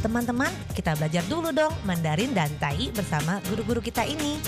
Teman-teman, kita belajar dulu dong Mandarin dan Tai bersama guru-guru kita ini.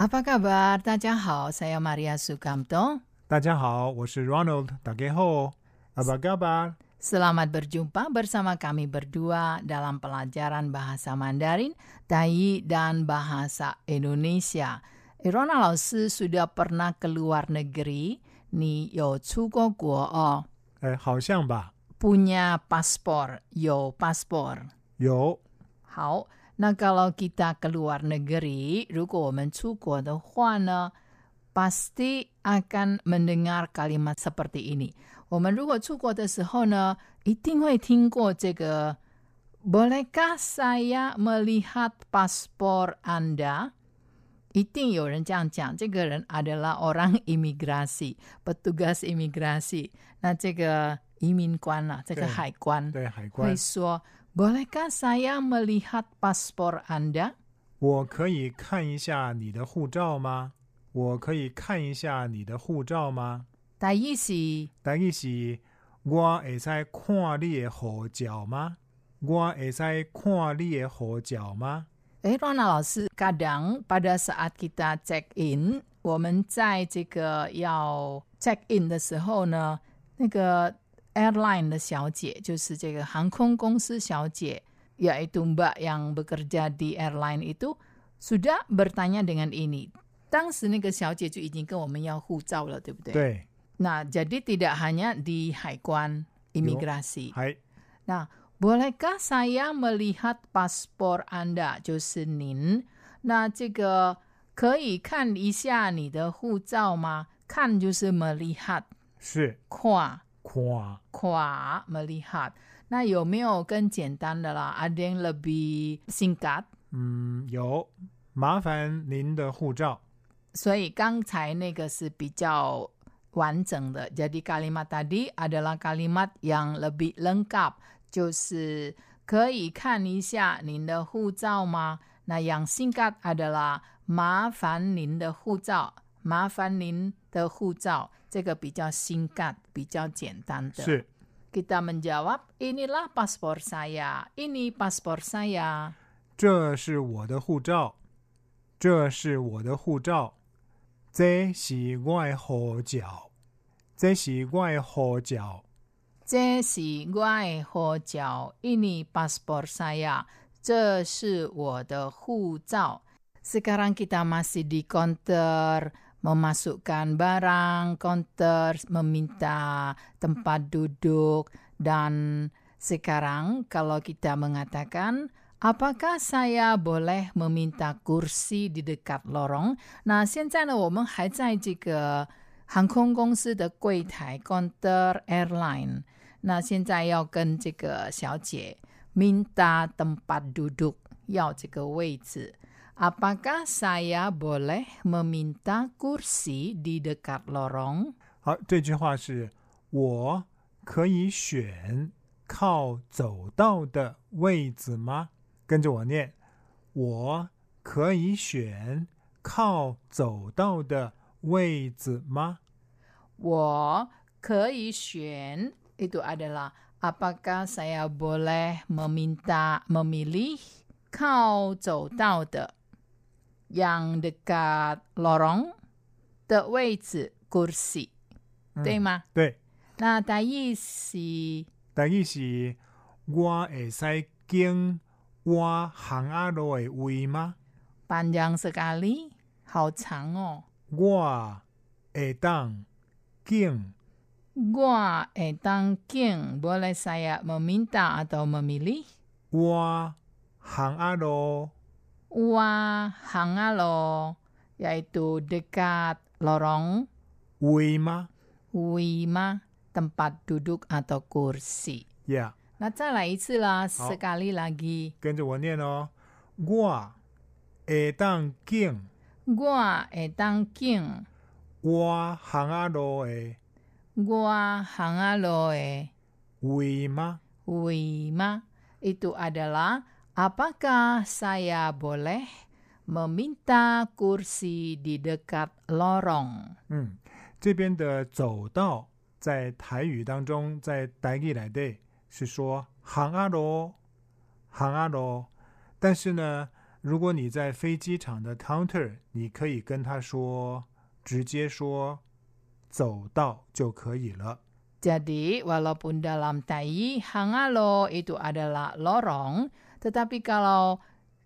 Apa kabar? Tajahau, saya Maria Sukamto. Tajahau, saya Ronald. Tageho. Apa kabar? Selamat berjumpa bersama kami berdua dalam pelajaran bahasa Mandarin, Tai, dan bahasa Indonesia. Irona 老师 sudah pernah ke luar negeri, 你有出过国哦？哎，好像吧， punya paspor, 有 paspor. 有好，那 kalau kita ke luar negeri, 如果我们出国的话呢，pasti akan mendengar kalimat seperti ini. 我们如果出国的时候呢，一定会听过这个。Bolehkah saya melihat paspor Anda？ 一定有人这样讲，这个人 adalah orang imigrasi, petugas imigrasi。那这个移民官啊，这个海关对海关会，说，Bolehkah saya melihat paspor Anda？我可以看一下你的护照吗？我可以看一下你的护照吗？大意是等于是我会使看你的护照吗？我会使看你的护照吗？Eh, Rona 老师，kadang pada saat kita check in，我们在这个要 check in 的时候呢，那个 airline 的小姐，就是这个航空公司小姐，yaitu Mbak yang bekerja di airline itu sudah bertanya dengan ini。当时那个小姐就已经跟我们要护照了，对不对？。对， Nah, jadi tidak hanya di 海关 imigrasi。还 Nah, bolehkah saya melihat paspor Anda？就是您。那这个可以看一下你的护照吗？看就是 melihat，是跨看跨 melihat。那有没有更简单的啦？Ada yang lebih singkat？嗯有，麻烦您的护照。所以刚才那个是比较完整的。Jadi kalimat tadi adalah kalimat yang lebih lengkap， 就是可以看一下您的护照吗？那样性格阿德拉，麻烦您的护照，麻烦您的护照，这个比较性格，比较简单的。是。Kita menjawab inilah paspor saya, ini paspor saya。这是我的护照，这是我的护照。这是我的护照，这是我的护照。这是我的护照，ini paspor saya。这是我的护照。Sekarang kita masih di counter memasukkan barang, counter meminta tempat duduk dan sekarang kalau kita mengatakan Apakah saya boleh meminta kursi di dekat lorong？那现在呢，我们还在这个航空公司的柜台 counter airline。 那现在要跟这个小姐 minta tempat duduk，要这个位置。Apakah saya boleh meminta kursi di dekat lorong？好，这句话是我可以选靠走道的位子吗？跟着我念，我可以选靠走道的位子吗？我可以选 itu adalah apakah saya boleh meminta memilih 靠走道的 yang dekat lorong 的位置 kursi，、嗯对吗？对，那的意思等于是我会使经我行阿路的位吗？ panjang sekali，好长哦。我会当经 Gua etang king boleh saya meminta atau memilih 我行阿路 Wa hangalo yaitu dekat lorong 位吗 wima tempat duduk atau kursi. ？Yeah，那再来一次啦 好 sekali lagi. 跟着我念哦。我会当经 Gua etang king 我行阿路的 Gua hangalo e 位吗？wima itu adalah apakah saya boleh meminta kursi di dekat lorong? 嗯，这边的走道在台语当中，在台语来的是说行啊咯，行啊咯。但是呢，如果你在飞机场的 counter，你可以跟他说，直接说走道就可以了。 Jadi, walaupun dalam Tai Hangalo itu adalah lorong, tetapi kalau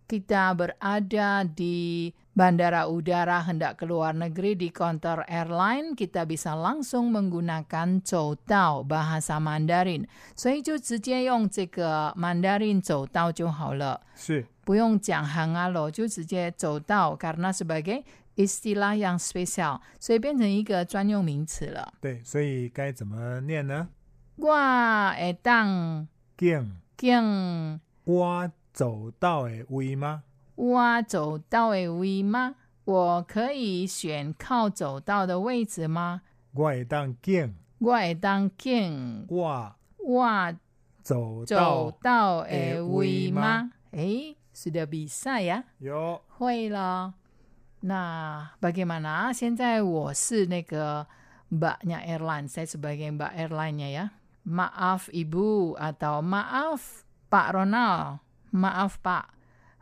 kita berada di bandara udara hendak ke luar negeri di counter airline, kita bisa langsung menggunakan 走道 bahasa Mandarin. 所以就直接用这个 Mandarin 走道就好了。是不用讲 hangalo，就直接走到 karena sebagai istilah yang special，所以变成一个专用名词了。对，所以该怎么念呢？我会当经经我走到的位吗？我走到的位吗？我可以选靠走道的位置吗？我会当经我会当经我我走走道道的的位位吗吗？诶，sudah bisa ya。有会了。那 bagaimana? 现在我是那个 mbaknya airline, saya sebagai mbak airline-nya ya. Maaf ibu atau maaf Pak Ronald, maaf Pak.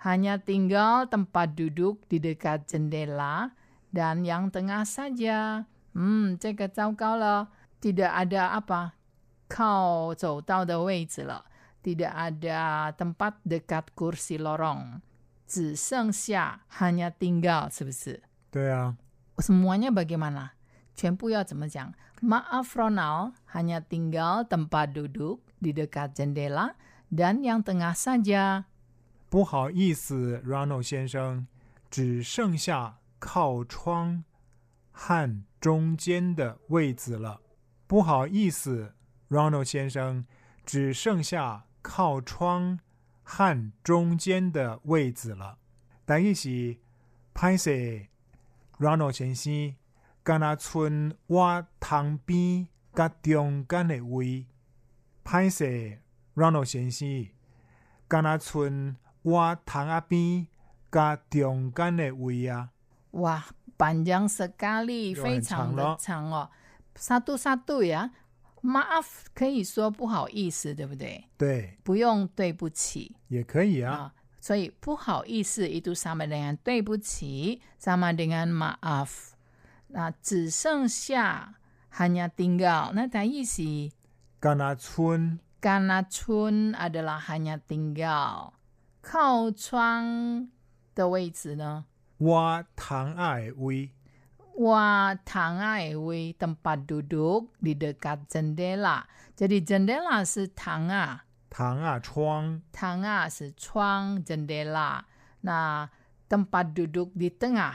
Hanya tinggal tempat duduk di dekat jendela dan yang tengah saja. Hmm, 这个糟糕了，tidak ada apa 靠走道的位置了，tidak ada tempat dekat kursi lorong。 只剩下 hanya tinggal 是不是？对啊，semuanya bagaimana？全部要怎么讲？Maaf Ronald, hanya tinggal tempat duduk di dekat jendela dan yang tengah saja。不好意思，Ronald 先生，只剩下靠窗和中间的位子了。不好意思，Ronald 先生，只剩下靠窗和中间的位置了。但意是歹势，Ronald 先生，敢若剩我旁边甲中间的位。歹势，Ronald 先生，敢若剩我窗仔边甲中间的位啊。Wah, panjang sekali，又非常的咯长哦。Satu-satu ya. Maaf 可以说不好意思，对不对？对，不用对不起也可以啊。所以不好意思，一度 sama 对不起，sama 麻烦。那只剩下 hanya 那它意思。甘那村，甘那村阿德拉 hanya 靠窗的位置呢？我唐仔位。Wah, tangga ewi tempat duduk di dekat jendela. Jadi jendela 是 tangga，窗仔窗 tangga 是窗，jendela。那 tempat duduk di tengah，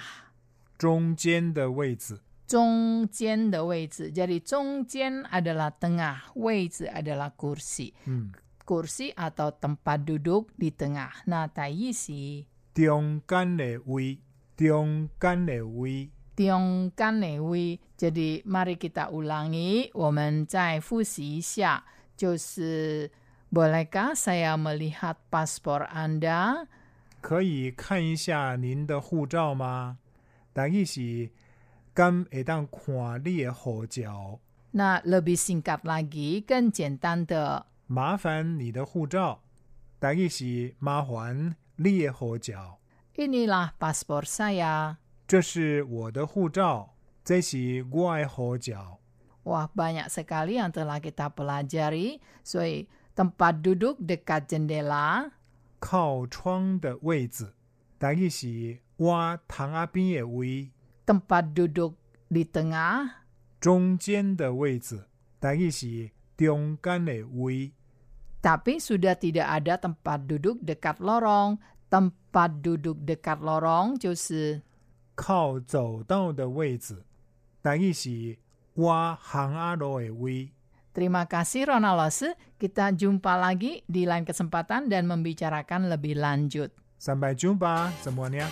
中间的位置。中间的位置。Jadi 中间 adalah tengah, 位置 adalah kursi. 嗯， Kursi atau tempat duduk di tengah. Nah, taisi 中间的位，中间的位。 tiongkan ewi. Jadi mari kita ulangi, 我们再复习一下，就是。Bolehkah saya melihat paspor Anda？可以看一下您的护照吗？但意是敢会当看你的护照？那 lebih singkat lagi, 更简单的，麻烦你的护照。但意是麻烦你的护照。 inilah paspor saya。 这是我的护照，这是我的护照。Wah, banyak sekali yang telah kita pelajari. 所以 tempat duduk dekat jendela, 靠窗的位置，但意是我窗仔边的位，tempat duduk di tengah, 中间的位置，但意是中间的位。tapi sudah tidak ada tempat duduk dekat lorong. Tempat duduk dekat lorong 就是 靠走道的位置，但意是我行阿路的位。 Terima kasih Ronald Lose. Kita jumpa lagi di lain kesempatan dan membicarakan lebih lanjut. Sampai jumpa semuanya.